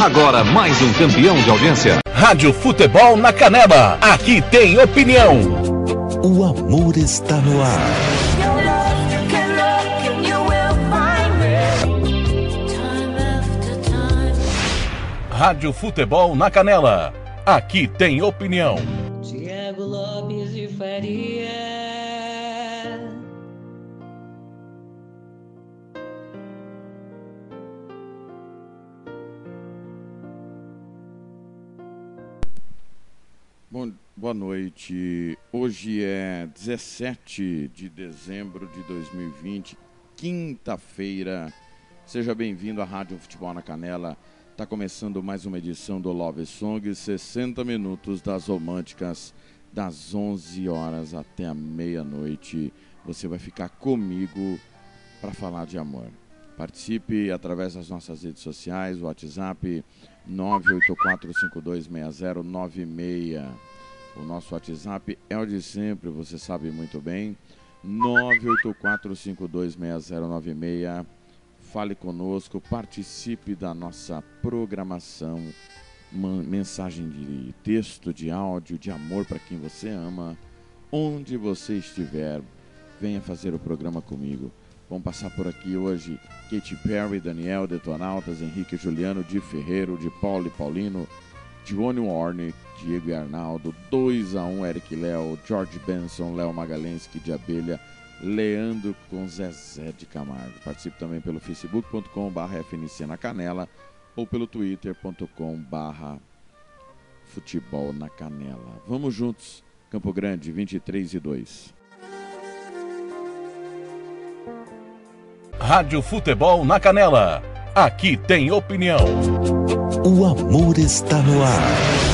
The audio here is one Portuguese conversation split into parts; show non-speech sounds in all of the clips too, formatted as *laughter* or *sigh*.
Agora mais um campeão de audiência. Rádio Futebol na Canela. Aqui tem opinião. O amor está no ar. Rádio Futebol na Canela. Aqui tem opinião. Tiago Lopes de Faria. Bom, boa noite. Hoje é 17 de dezembro de 2020, quinta-feira. Seja bem-vindo à Rádio Futebol na Canela. Está começando mais uma edição do Love Song, 60 minutos das românticas, das 11 horas até a meia-noite. Você vai ficar comigo para falar de amor. Participe através das nossas redes sociais, WhatsApp 984526096. O nosso WhatsApp é o de sempre, você sabe muito bem. 984526096. Fale conosco, participe da nossa programação. Mensagem de texto, de áudio, de amor para quem você ama. Onde você estiver, venha fazer o programa comigo. Vão passar por aqui hoje Katy Perry, Daniel, Detonautas, Henrique Juliano, Di Ferreiro, de Paulo e Paulino, Johnny Warner, Diego e Arnaldo, 2 a 1 Eric Léo, George Benson, Léo Magalensky de Abelha, Leandro com Zezé de Camargo. Participe também pelo facebook.com.br FNC na Canela ou pelo twitter.com.br Futebol na Canela. Vamos juntos, Campo Grande, 23 e 2. Rádio Futebol na Canela. Aqui tem opinião. O amor está no ar.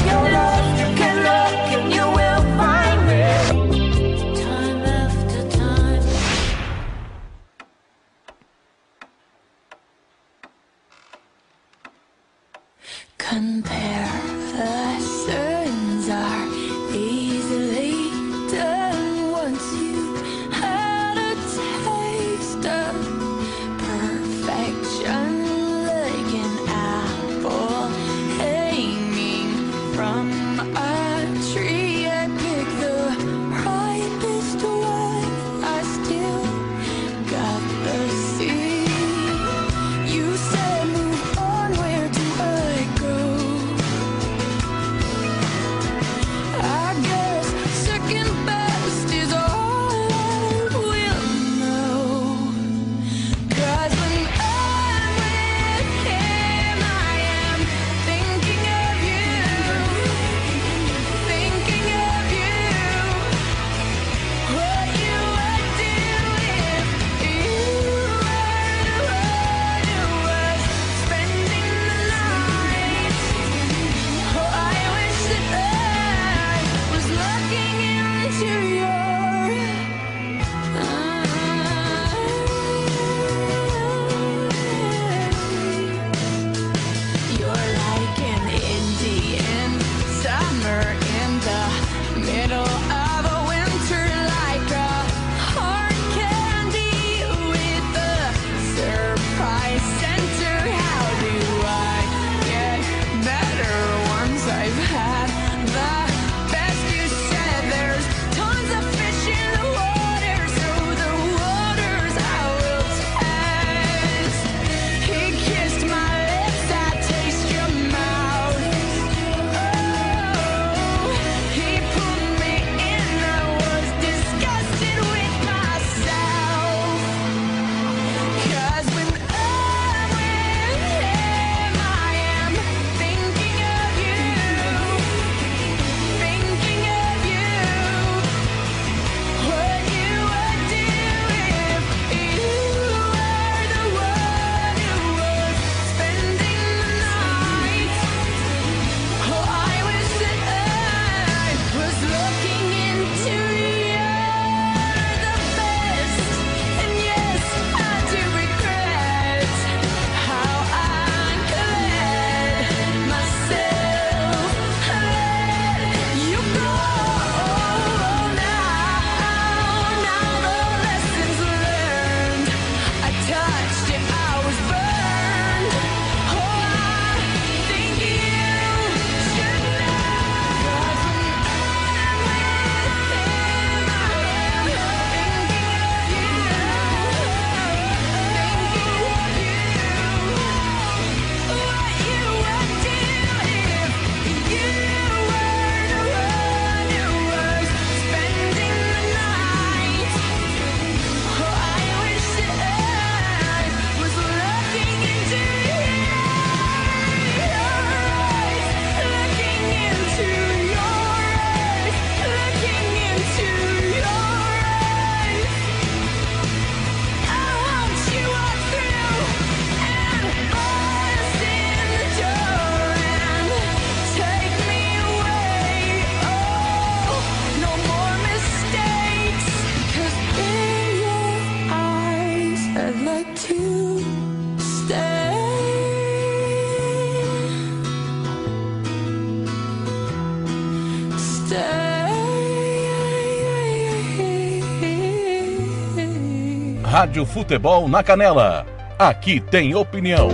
Rádio Futebol na Canela. Aqui tem opinião.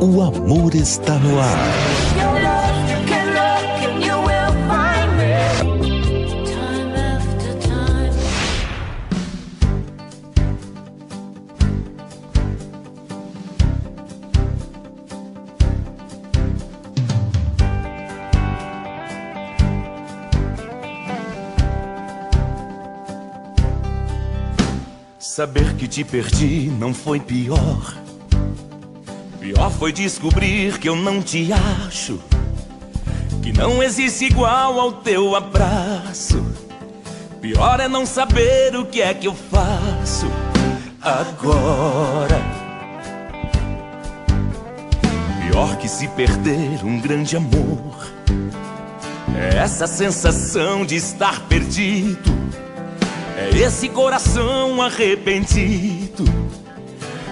O amor está no ar. Que te perdi não foi pior. Pior foi descobrir que eu não te acho. Que não existe igual ao teu abraço. Pior é não saber o que é que eu faço agora. Pior que se perder um grande amor. É essa sensação de estar perdido. Esse coração arrependido,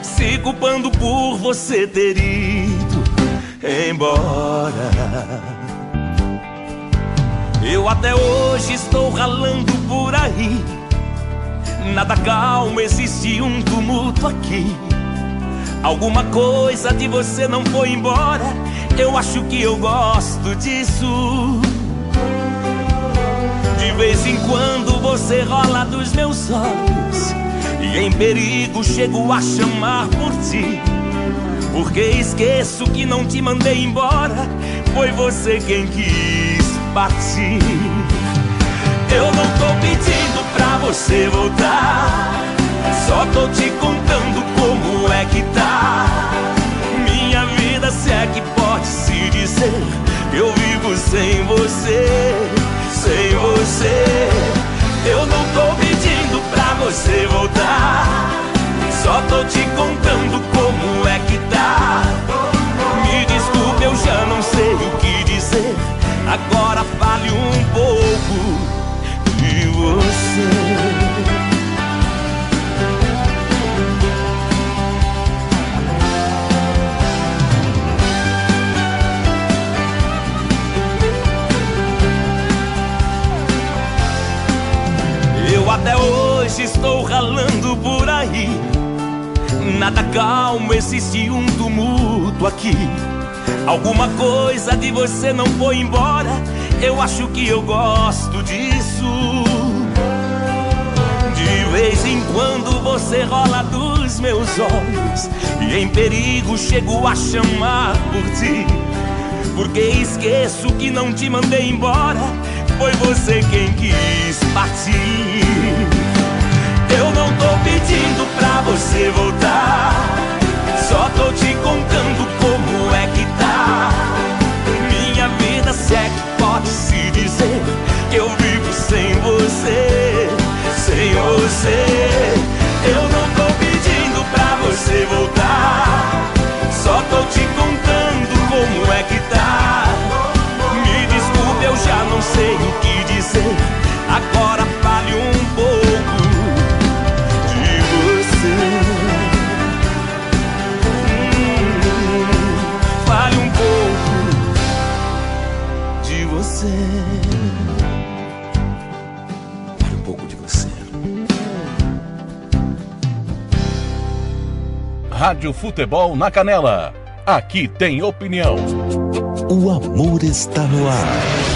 se culpando por você ter ido embora. Eu até hoje estou ralando por aí. Nada calmo, existe um tumulto aqui. Alguma coisa de você não foi embora. Eu acho que eu gosto disso. De vez em quando você rola dos meus olhos. E em perigo chego a chamar por ti. Porque esqueço que não te mandei embora. Foi você quem quis partir. Eu não tô pedindo pra você voltar. Só tô te contando como é que tá. Minha vida se é que pode se dizer Eu vivo sem você sem você. Eu não tô pedindo pra você voltar. Só tô te contando como é que tá. Me desculpe, eu já não sei o que dizer. Agora fale um pouco de você. Estou ralando por aí. Nada calmo, existe um tumulto aqui. Alguma coisa de você não foi embora. Eu acho que eu gosto disso. De vez em quando você rola dos meus olhos. E em perigo chego a chamar por ti. Porque esqueço que não te mandei embora. Foi você quem quis partir. Não tô pedindo pra você voltar. Só tô te contando como é que tá. Minha vida se que pode se dizer que eu vivo sem você. Sem você. Eu não tô pedindo pra você voltar. Só tô te Rádio Futebol na Canela. Aqui tem opinião. O amor está no ar.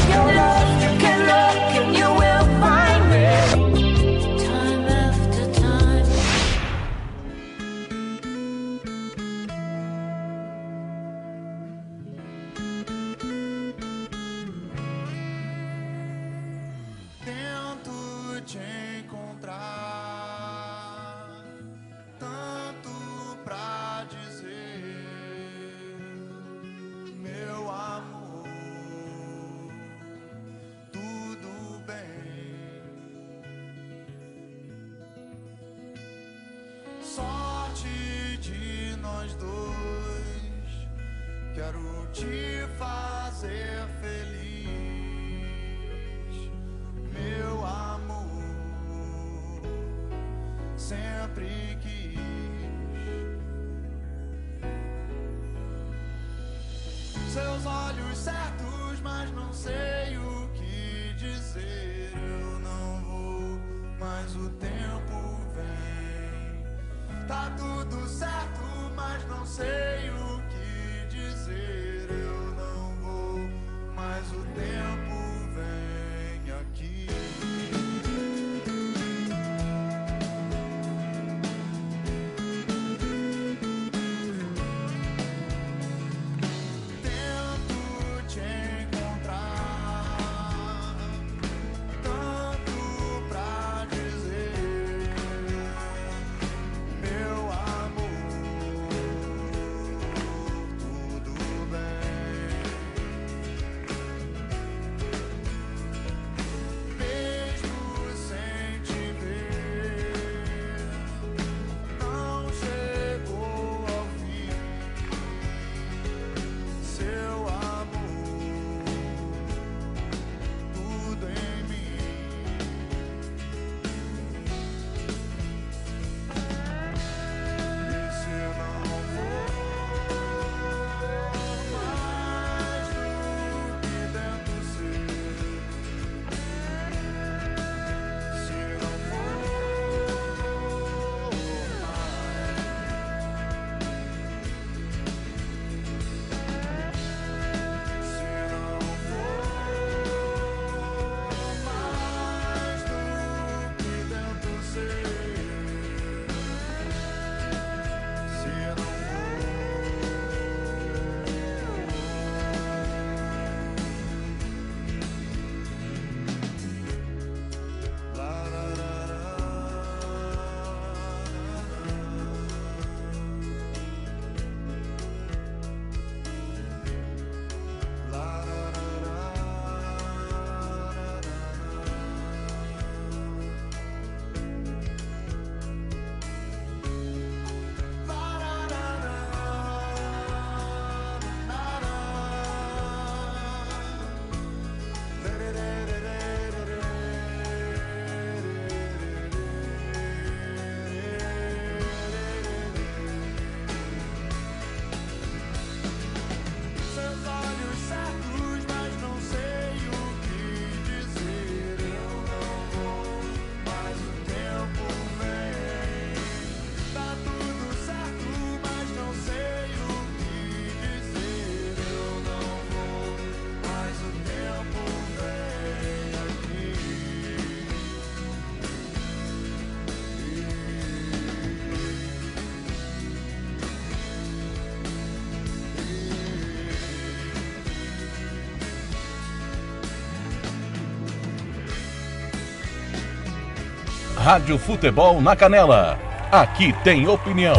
Rádio Futebol na Canela. Aqui tem opinião.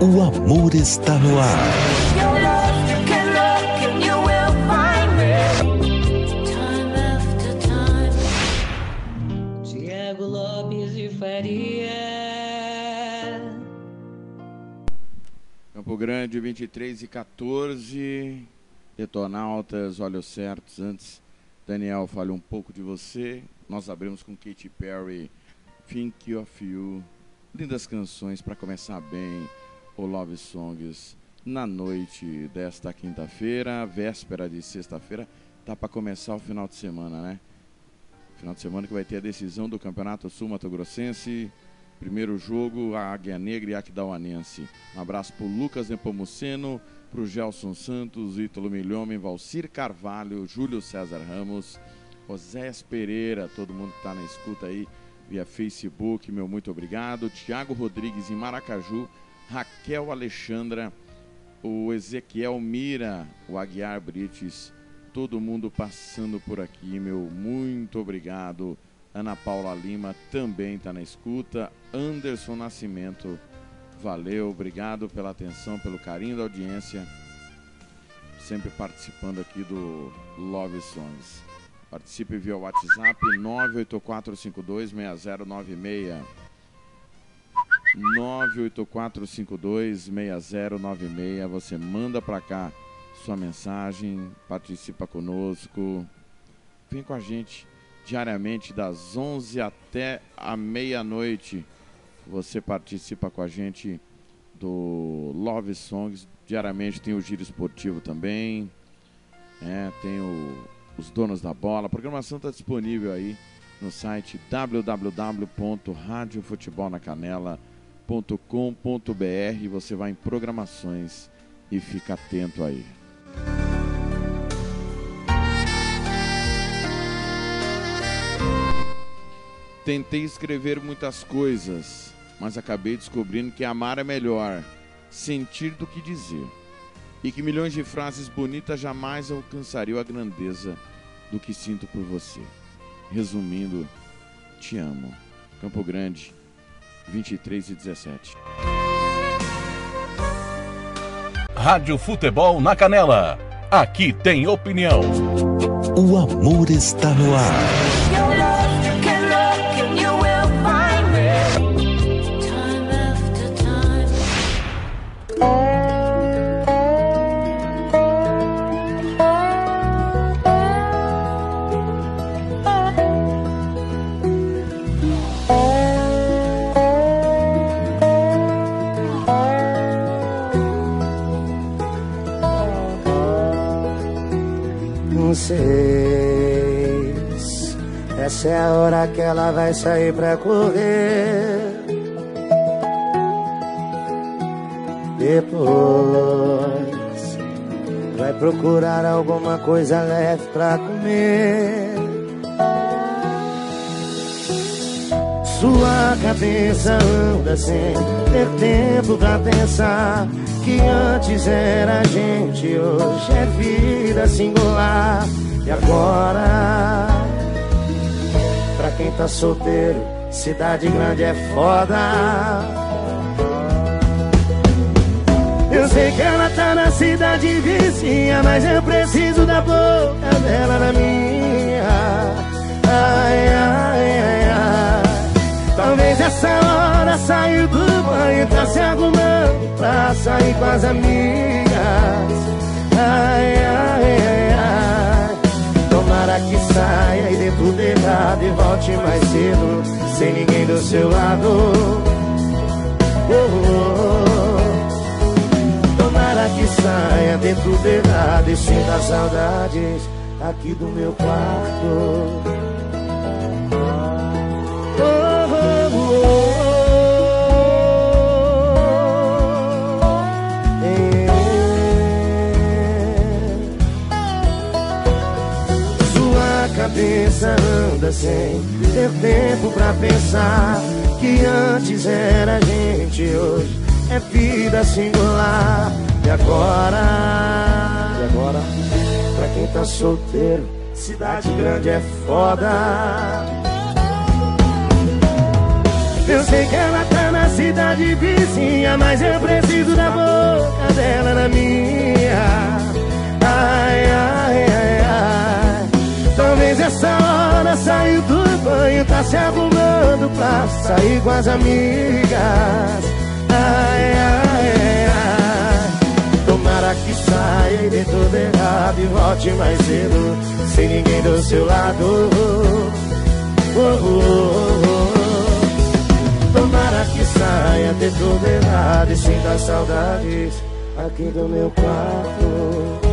O amor está no ar. Tiago Lopes de Faria. Campo Grande, 23 e 14. Detonautas, olhos certos. Antes, Daniel, fale um pouco de você. Nós abrimos com Katy Perry, Think of You. Lindas canções para começar bem o Love Songs na noite desta quinta-feira, véspera de sexta-feira. Tá para começar o final de semana, né? Final de semana que vai ter a decisão do Campeonato Sul Mato Grossense. Primeiro jogo, a Águia Negra e a Aquidauanense. Um abraço pro Lucas Nepomuceno, pro Gelson Santos, Ítalo Milhomem, Valcir Carvalho, Júlio César Ramos, Osés Pereira, todo mundo que tá na escuta aí via Facebook, meu muito obrigado. Tiago Rodrigues em Maracaju, Raquel Alexandra, o Ezequiel Mira, o Aguiar Brites, todo mundo passando por aqui, meu muito obrigado. Ana Paula Lima também está na escuta. Anderson Nascimento, valeu, obrigado pela atenção, pelo carinho da audiência. Sempre participando aqui do Love Songs. Participe via WhatsApp 984526096. 984526096. Você manda para cá sua mensagem, participa conosco. Vem com a gente diariamente das 11 até a meia-noite. Você participa com a gente do Love Songs. Diariamente tem o Giro Esportivo também. É, tem o- os donos da bola. A programação está disponível aí no site www.radiofutebolnacanela.com Você vai em programações e fica atento aí. Tentei escrever muitas coisas, mas acabei descobrindo que amar é melhor, sentir do que dizer. E que milhões de frases bonitas jamais alcançariam a grandeza do que sinto por você. Resumindo, te amo. Campo Grande, 23 e 17. Rádio Futebol na Canela. Aqui tem opinião. O amor está no ar. Que ela vai sair pra correr. Depois vai procurar alguma coisa leve pra comer. Sua cabeça anda sem ter tempo pra pensar que antes era gente, hoje é vida singular. E agora, quem tá solteiro, cidade grande é foda. Eu sei que ela tá na cidade vizinha, mas eu preciso da boca dela na minha. Ai, ai, ai, ai. Talvez essa hora saiu do banho, tá se arrumando pra sair com as amigas. Ai, ai, ai. Que saia e dê tudo errado e volte mais cedo, sem ninguém do seu lado. Oh, oh, oh. Tomara que saia, dê tudo errado e sinta saudades aqui do meu quarto. Cabeça anda sem ter tempo pra pensar que antes era gente, hoje é vida singular. E agora? E agora? Pra quem tá solteiro, cidade grande é foda. Eu sei que ela tá na cidade vizinha, mas eu preciso da boca dela na minha. Ai, ai, ai, ai. Talvez essa hora saiu do banho, tá se arrumando pra sair com as amigas. Ai, ai, ai. Tomara que saia e dê tudo errado e volte mais cedo, sem ninguém do seu lado. Oh, oh, oh, oh. Tomara que saia, dê tudo errado e sinta saudades aqui do meu quarto.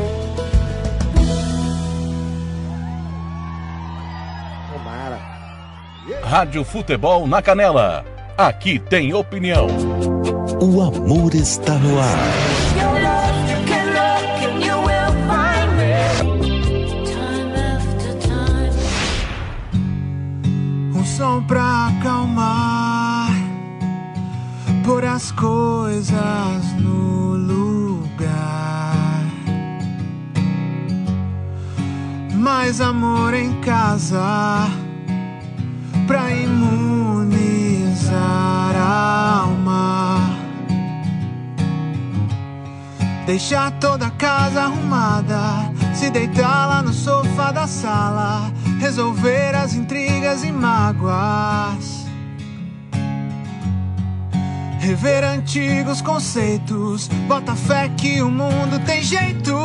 Rádio Futebol na Canela. Aqui tem opinião. O amor está no ar. Um som pra acalmar, pôr as coisas no lugar. Mais amor em casa, pra imunizar a alma. Deixar toda a casa arrumada, se deitar lá no sofá da sala, resolver as intrigas e mágoas. Rever antigos conceitos, bota fé que o mundo tem jeito.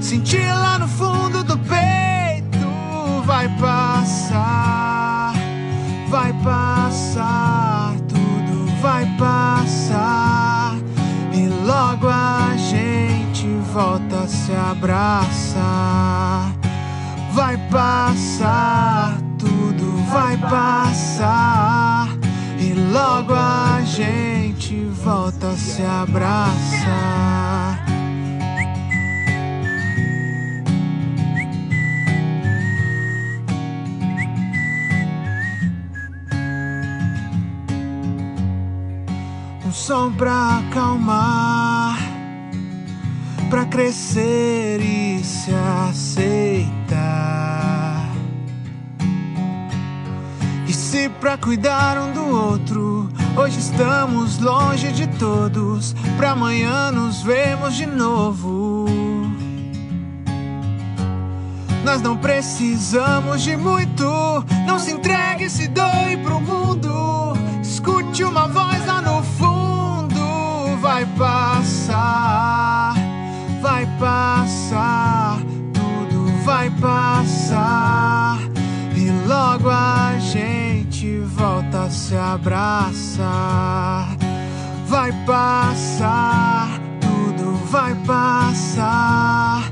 Sentir lá no fundo do peito, vai passar, vai passar, tudo vai passar. E logo a gente volta a se abraçar. Vai passar, tudo vai passar. E logo a gente volta se abraça. Som pra acalmar, pra crescer e se aceitar. E se pra cuidar um do outro, hoje estamos longe de todos, pra amanhã nos vemos de novo. Nós não precisamos de muito, não se entregue, se doe pro mundo. Escute uma voz lá no vai passar, vai passar, tudo vai passar. E logo a gente volta a se abraçar. Vai passar, tudo vai passar.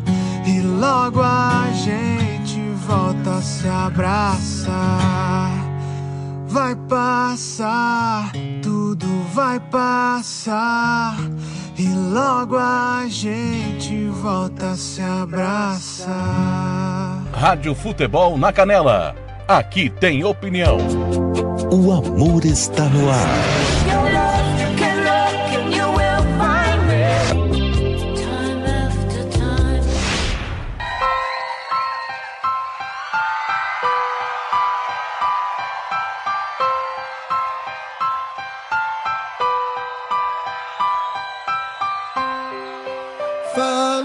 E logo a gente volta a se abraçar. Vai passar, vai passar. E logo a gente volta a se abraçar. Rádio Futebol na Canela. Aqui tem opinião. O amor está no ar.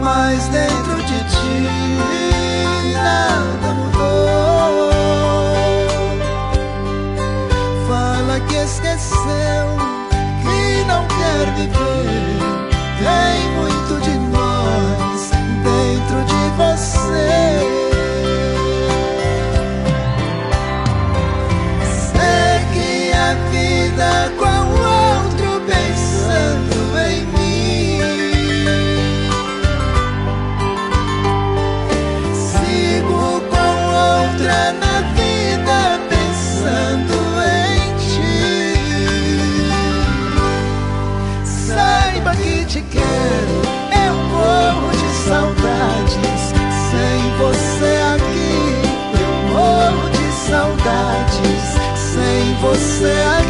mas dentro de ti eu morro de saudades. Sem você aqui, eu morro de saudades. Sem você aqui.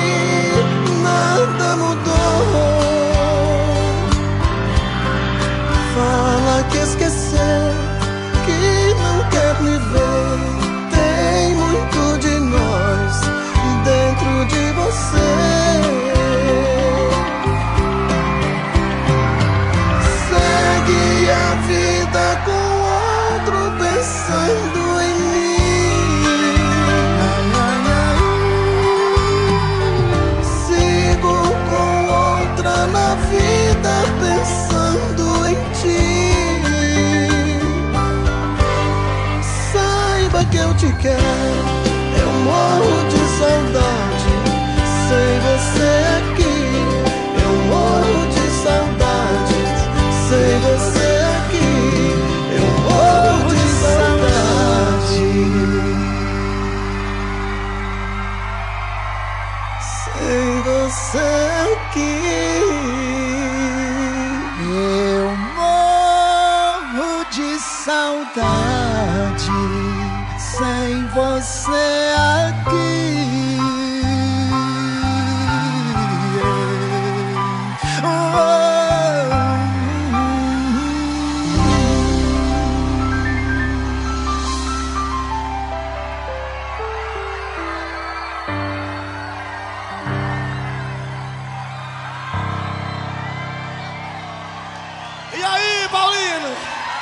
Fala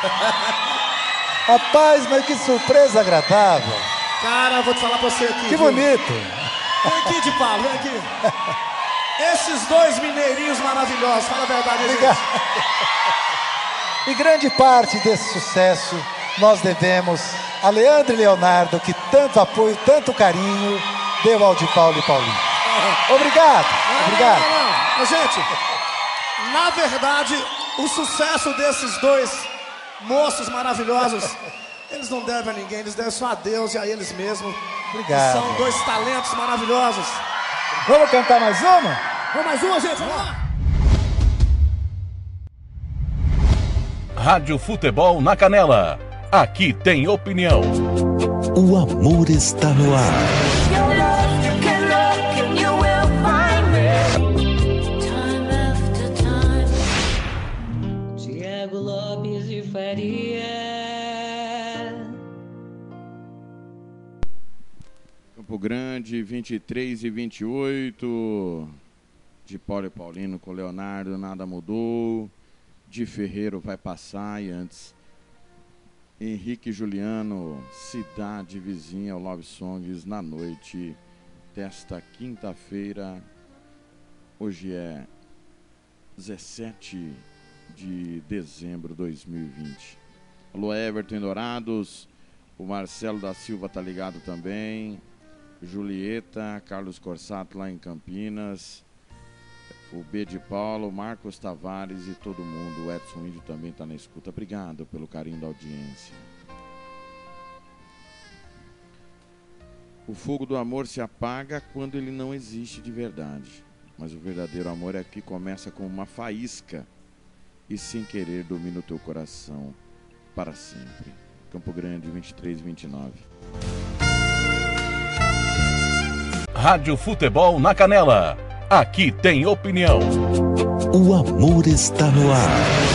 *laughs* Rapaz, mas que surpresa agradável. Cara, vou te falar pra você aqui. Que viu? bonito. Vem aqui, de Paulo, vem aqui. Esses dois mineirinhos maravilhosos, fala a verdade, gente. Obrigado. E grande parte desse sucesso nós devemos a Leandro e Leonardo, que tanto apoio, tanto carinho deu ao de Paulo e Paulinho. Obrigado, obrigado. Não, não, não. Mas, gente, na verdade, o sucesso desses dois moços maravilhosos, eles não devem a ninguém, eles devem só a Deus e a eles mesmos. Obrigado. São dois talentos maravilhosos. Vamos cantar mais uma? Vamos mais uma, gente, vamos lá. Rádio Futebol na Canela. Aqui tem opinião. O amor está no ar. Campo Grande, 23 e 28. De Paulo e Paulino com Leonardo, nada mudou. De Ferreiro vai passar e antes. Henrique Juliano, cidade vizinha ao Love Songs na noite desta quinta-feira. Hoje é 17 de dezembro de 2020. Alô, Everton Dourados. O Marcelo da Silva tá ligado também. Julieta, Carlos Corsato lá em Campinas. O B de Paulo, Marcos Tavares e todo mundo. O Edson Índio também está na escuta. Obrigado pelo carinho da audiência. O fogo do amor se apaga quando ele não existe de verdade. Mas o verdadeiro amor é que começa com uma faísca e sem querer domina o teu coração para sempre. Campo Grande, 23 e 29. Rádio Futebol na Canela. Aqui tem opinião. O amor está no ar.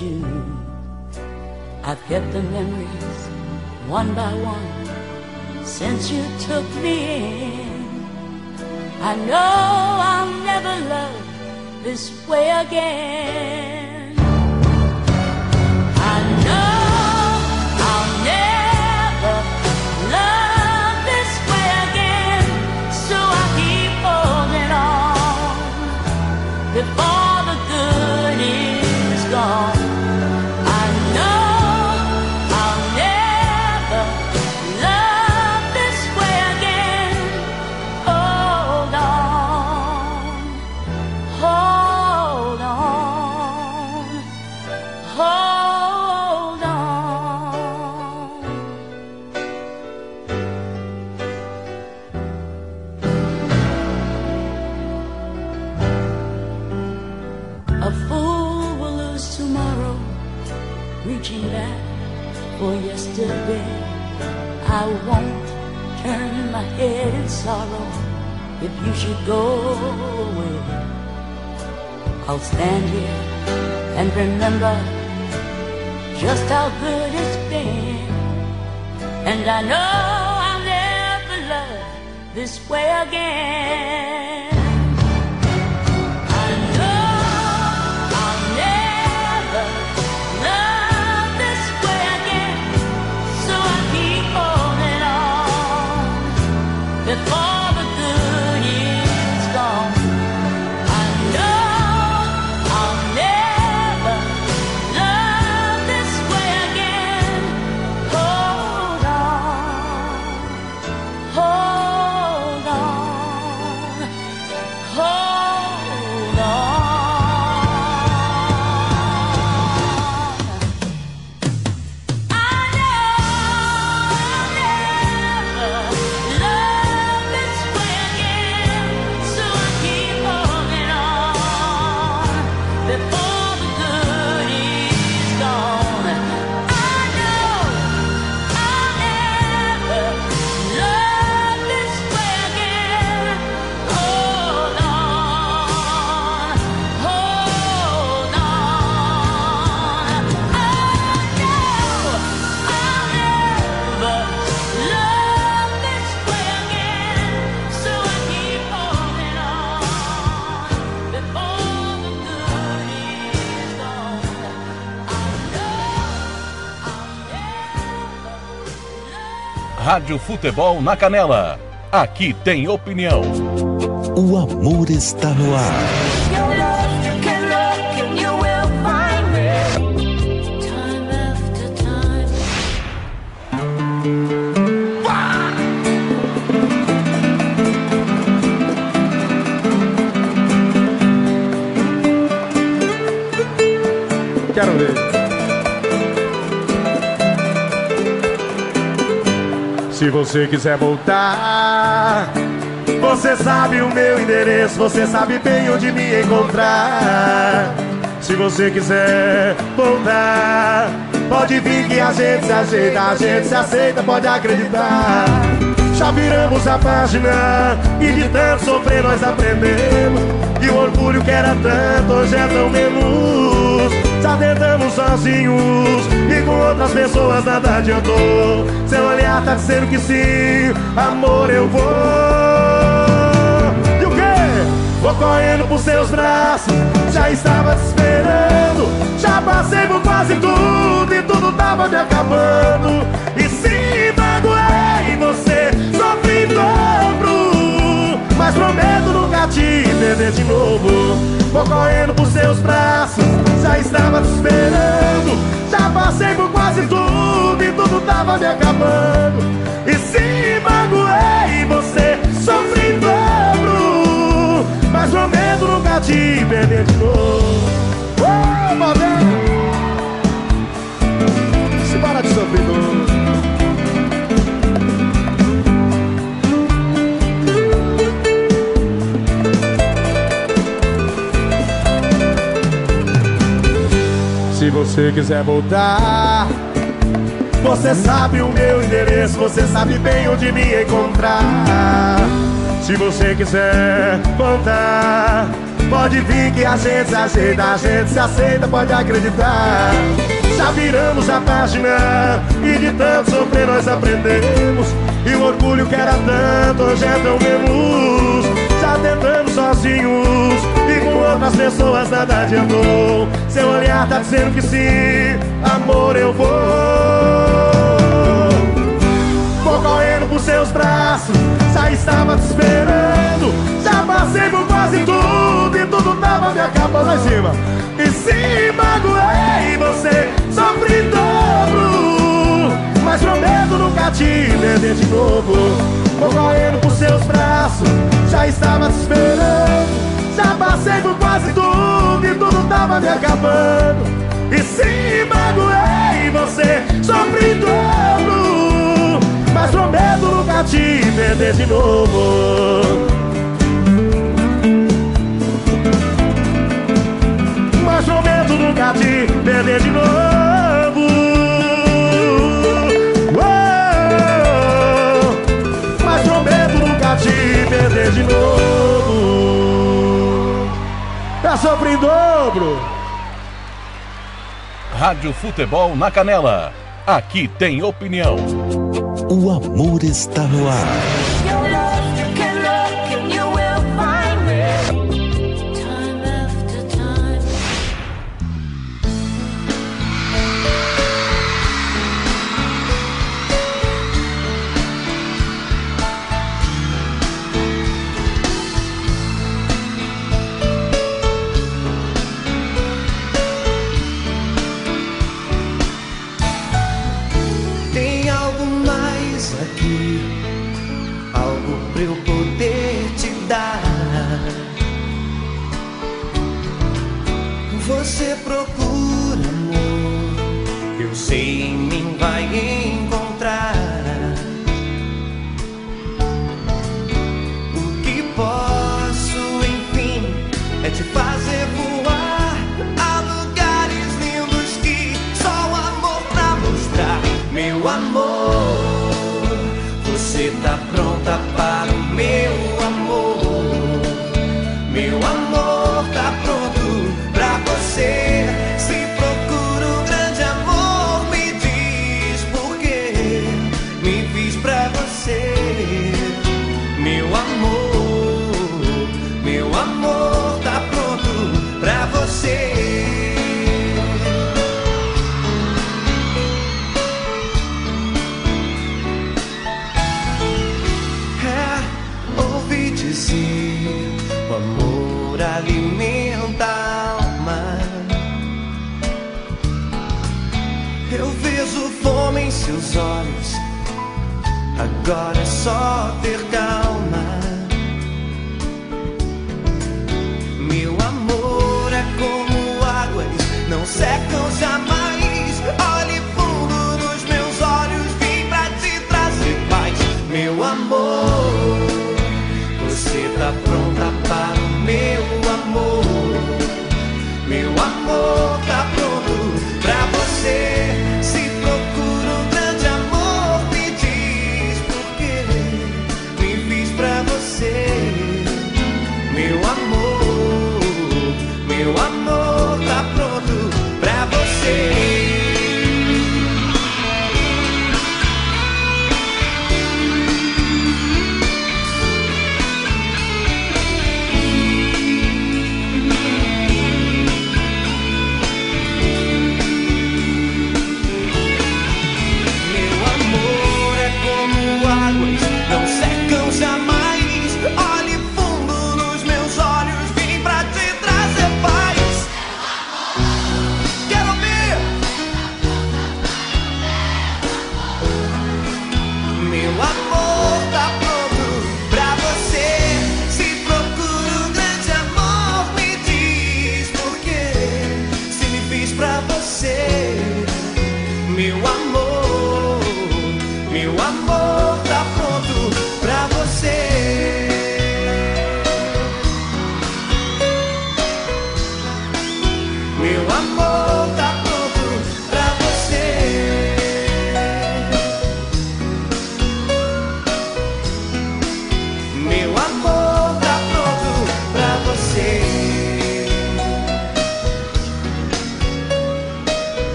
Do. I've kept the memories one by one since you took me in. I know I'll never love this way again. For yesterday. I won't turn my head in sorrow if you should go away. I'll stand here and remember just how good it's been. And I know I'll never love this way again. Rádio Futebol na Canela. Aqui tem opinião. O amor está no ar. Se você quiser voltar, você sabe o meu endereço, você sabe bem onde me encontrar. Se você quiser voltar, pode vir que a gente se ajeita, a gente se aceita, pode acreditar. Já viramos a página e de tanto sofrer nós aprendemos. E o orgulho que era tanto hoje é tão menos. Já tentamos sozinhos e com outras pessoas nada adiantou. Seu olhar tá dizendo que sim, amor eu vou. E o quê? Vou correndo pros seus braços, já estava te esperando. Já passei por quase tudo e tudo tava me acabando. E se magoei você, sofri dobro. Mas prometo nunca te perder de novo. Vou correndo pros seus braços, já estava te esperando. Já passei por quase tudo e tudo tava me acabando. E se magoei você, sofri dobro. Mas prometo nunca te perder de novo. Oh, moderno! Se para de sofrer, Se você quiser voltar, você sabe o meu endereço, você sabe bem onde me encontrar. Se você quiser voltar, pode vir que a gente se ajeita, a gente se aceita, pode acreditar. Já viramos a página e de tanto sofrer nós aprendemos. E o orgulho que era tanto hoje é tão menos. Já tentamos sozinhos outras pessoas nada adiantou. Seu olhar tá dizendo que sim, amor eu vou. Vou correndo pros seus braços, já estava te esperando. Já passei por quase tudo e tudo tava me acabando em cima. E se magoei você, sofri dobro. Mas prometo nunca te perder de novo. Vou correndo pros seus braços, já estava te esperando. Já passei por quase tudo e tudo tava me acabando. E se magoei você, sofri dobro. Mas prometo nunca te perder de novo. Mas prometo nunca te perder de novo. Mas prometo nunca te perder de novo. Sofri em dobro. Rádio Futebol na Canela. Aqui tem opinião. O amor está no ar. more.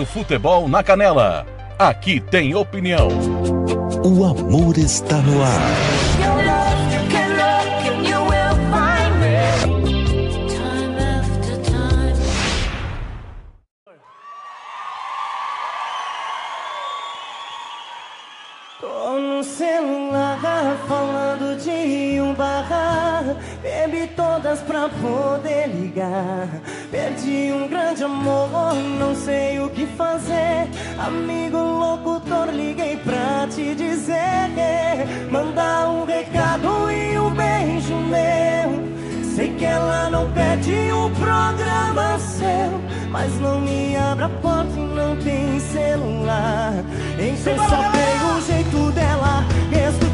O Futebol na Canela. Aqui tem opinião. O amor está no ar. Tô no celular falando de um barra, bebi todas pra poder ligar. É de um grande amor, não sei o que fazer. Amigo locutor, liguei pra te dizer. Mandar um recado e um beijo meu. Sei que ela não pede um programa seu, mas não me abra a porta e não tem celular. Então só tem o jeito dela. mesmo.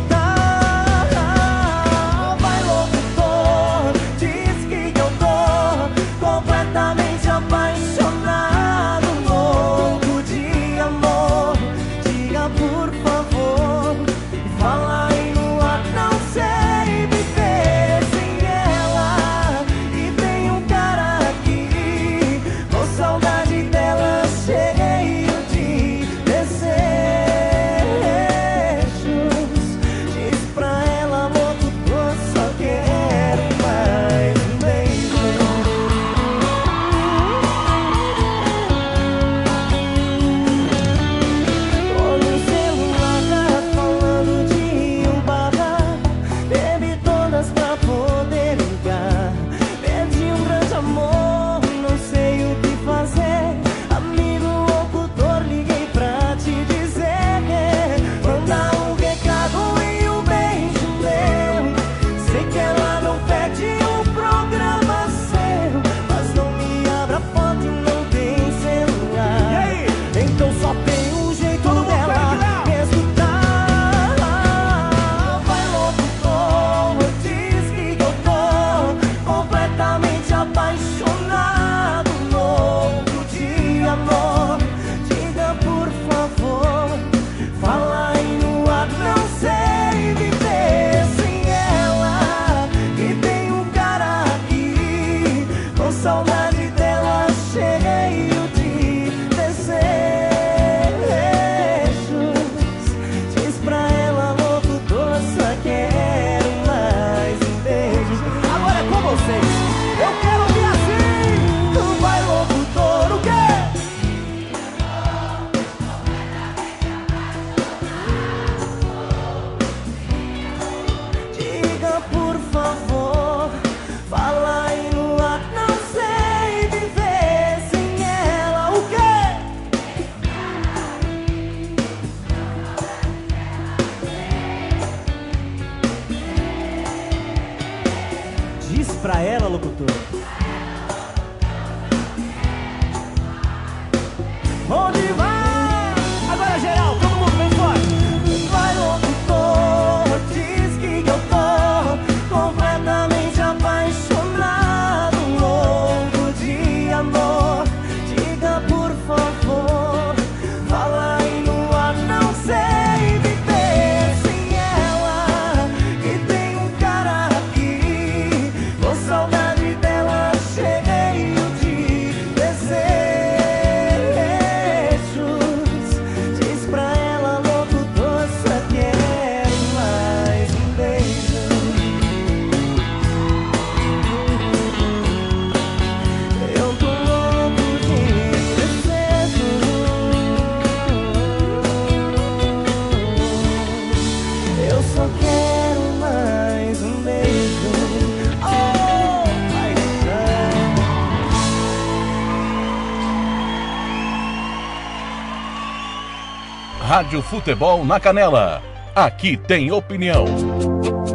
Rádio Futebol na Canela. Aqui tem opinião.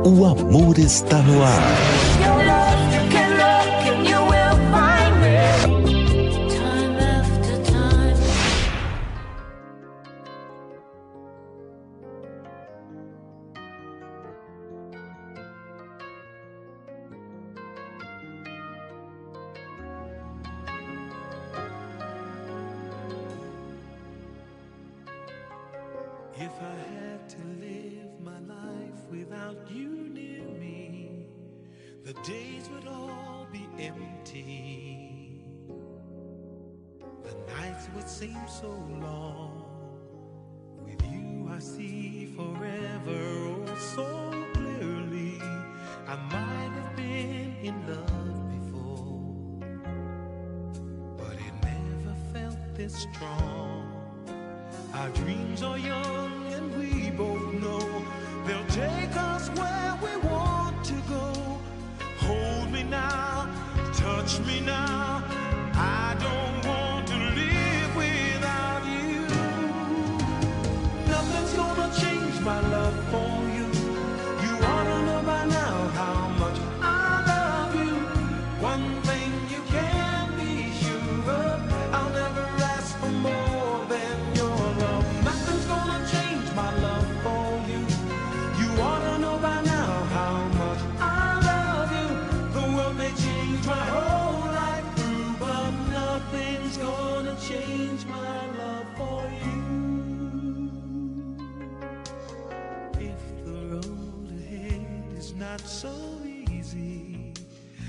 O amor está no ar.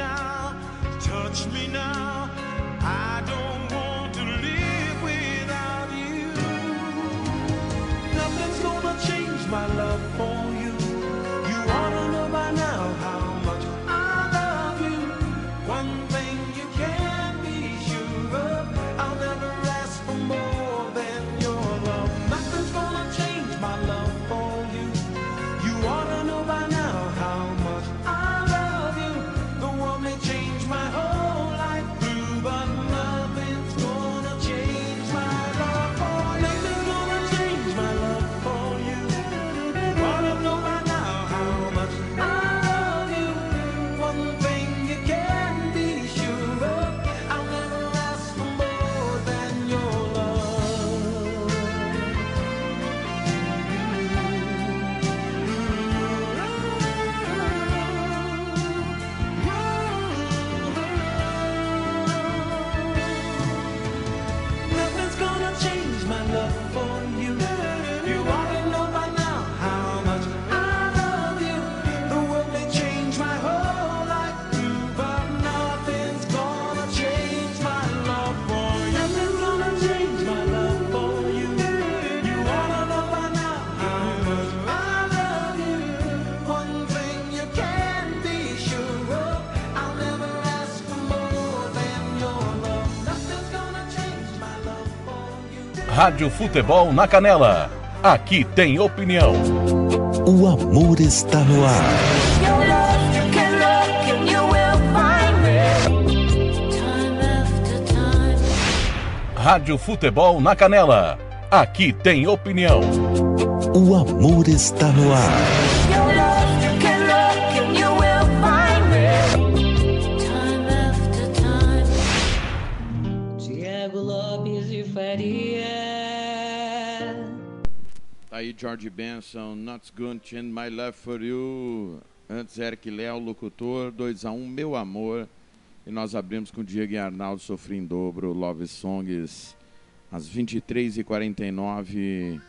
now, touch me now. I don't want to live without you. Nothing's gonna change my love. Rádio Futebol na Canela. Aqui tem opinião. O amor está no ar. Rádio Futebol na Canela. Aqui tem opinião. O amor está no ar. Aí George Benson, Not Going to Change My Love for You. Antes Eric Léo, locutor, 2 a 1 um, Meu Amor. E nós abrimos com Diego e Arnaldo Sofri em Dobro, Love Songs, às 23h49,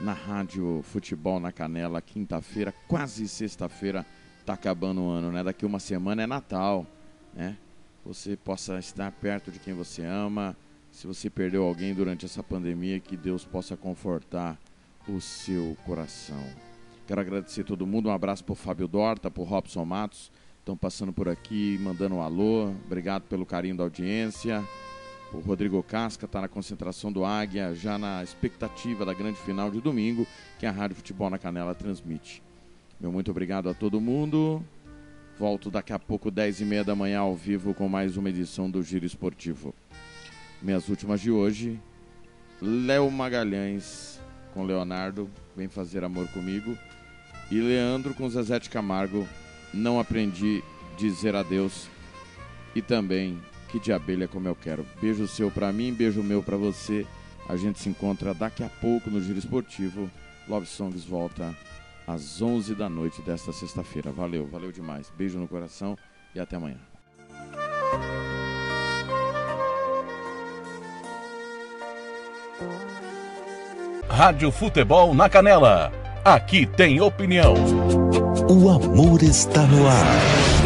na Rádio Futebol na Canela, quinta-feira, quase sexta-feira, tá acabando o ano, né? Daqui uma semana é Natal, né? Você possa estar perto de quem você ama. Se você perdeu alguém durante essa pandemia, que Deus possa confortar o seu coração. Quero agradecer todo mundo. Um abraço pro Fábio Dorta, pro Robson Matos. Estão passando por aqui, mandando um alô. Obrigado pelo carinho da audiência. O Rodrigo Casca está na concentração do Águia, já na expectativa da grande final de domingo, que a Rádio Futebol na Canela transmite. Meu muito obrigado a todo mundo. Volto daqui a pouco, 10 e meia da manhã, ao vivo, com mais uma edição do Giro Esportivo. Minhas últimas de hoje, Léo Magalhães com Leonardo, vem fazer amor comigo. E Leandro com Zezé de Camargo, não aprendi dizer adeus. E também que de abelha como eu quero. Beijo seu pra mim, beijo meu pra você. A gente se encontra daqui a pouco no Giro Esportivo. Love Songs volta às 11 da noite desta sexta-feira. Valeu, valeu demais. Beijo no coração e até amanhã. Rádio Futebol na Canela. Aqui tem opinião. O amor está no ar.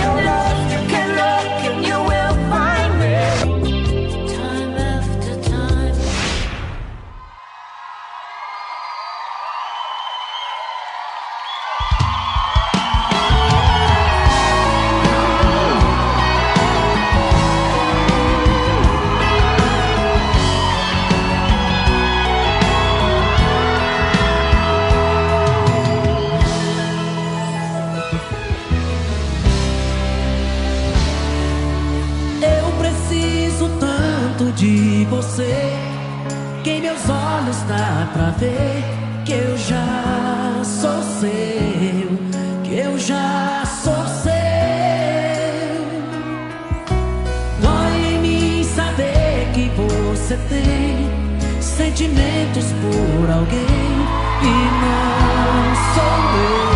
Sentimentos por alguém e não sou eu,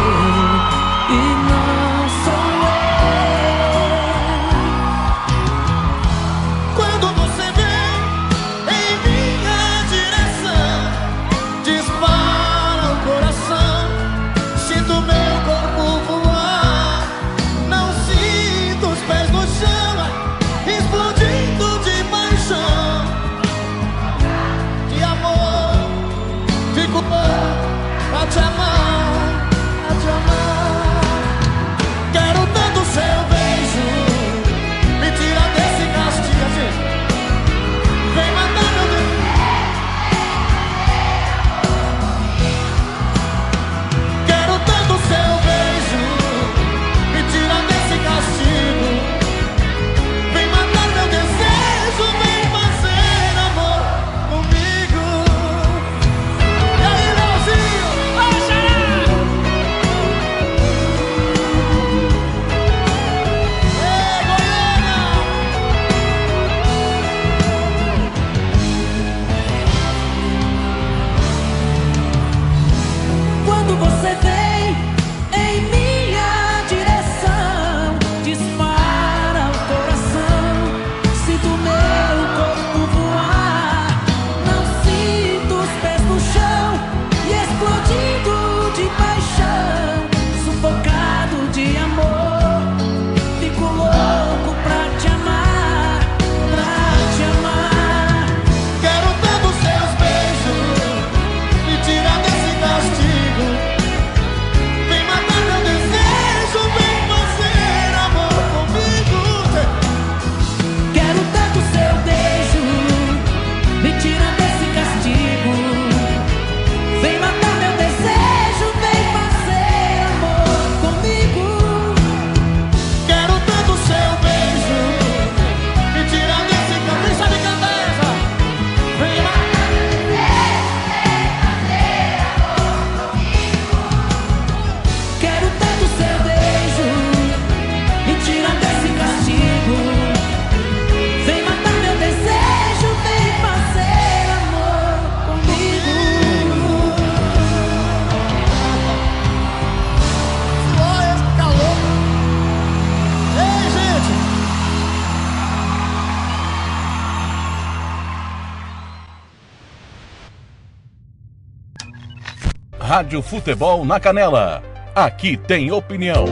Rádio Futebol na Canela. Aqui tem opinião.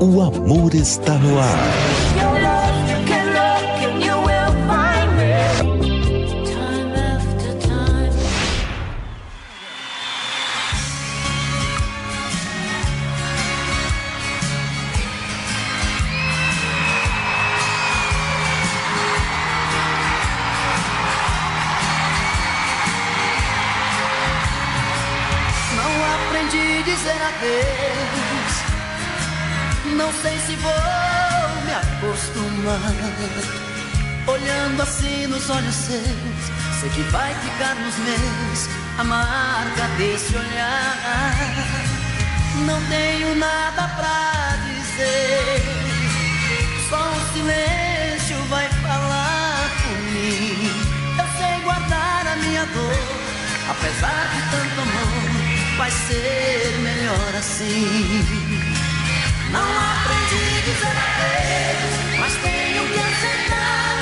O amor está no ar. Olhando assim nos olhos seus, sei que vai ficar nos meus a marca desse olhar. Não tenho nada pra dizer, só o silêncio vai falar por mim. Eu sei guardar a minha dor, apesar de tanto amor, vai ser melhor assim. Não aprendi a dizer adeus mas tenho que aceitar.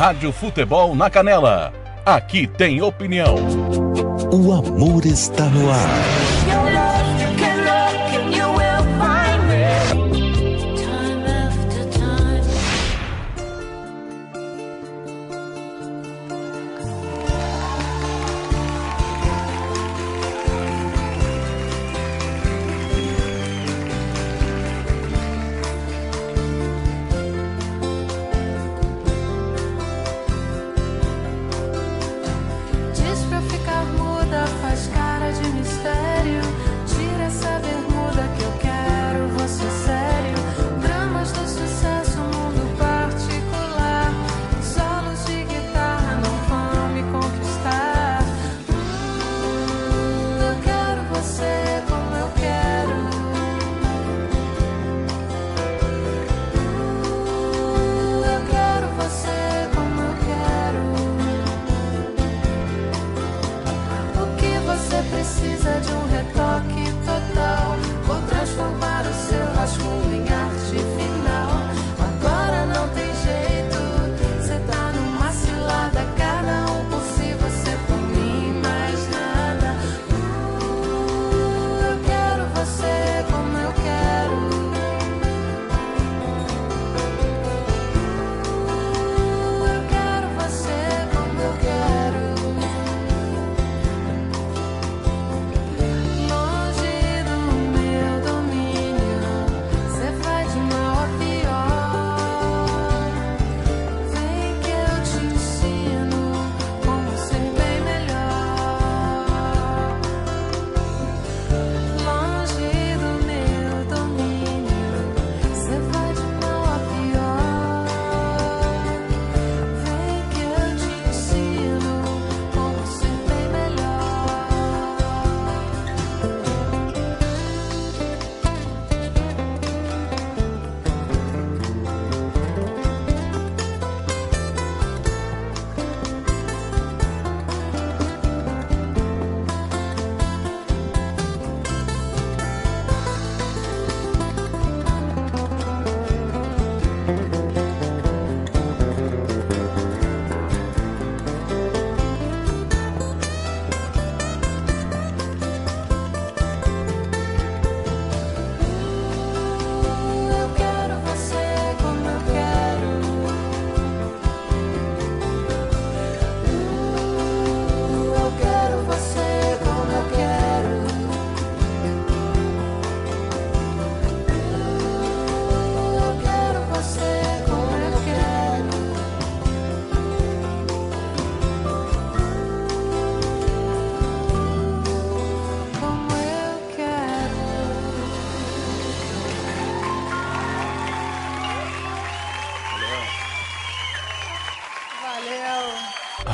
Rádio Futebol na Canela. Aqui tem opinião. O amor está no ar.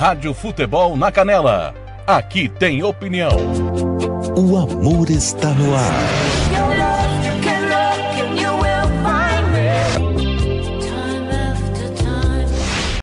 Rádio Futebol na Canela. Aqui tem opinião. O amor está no ar.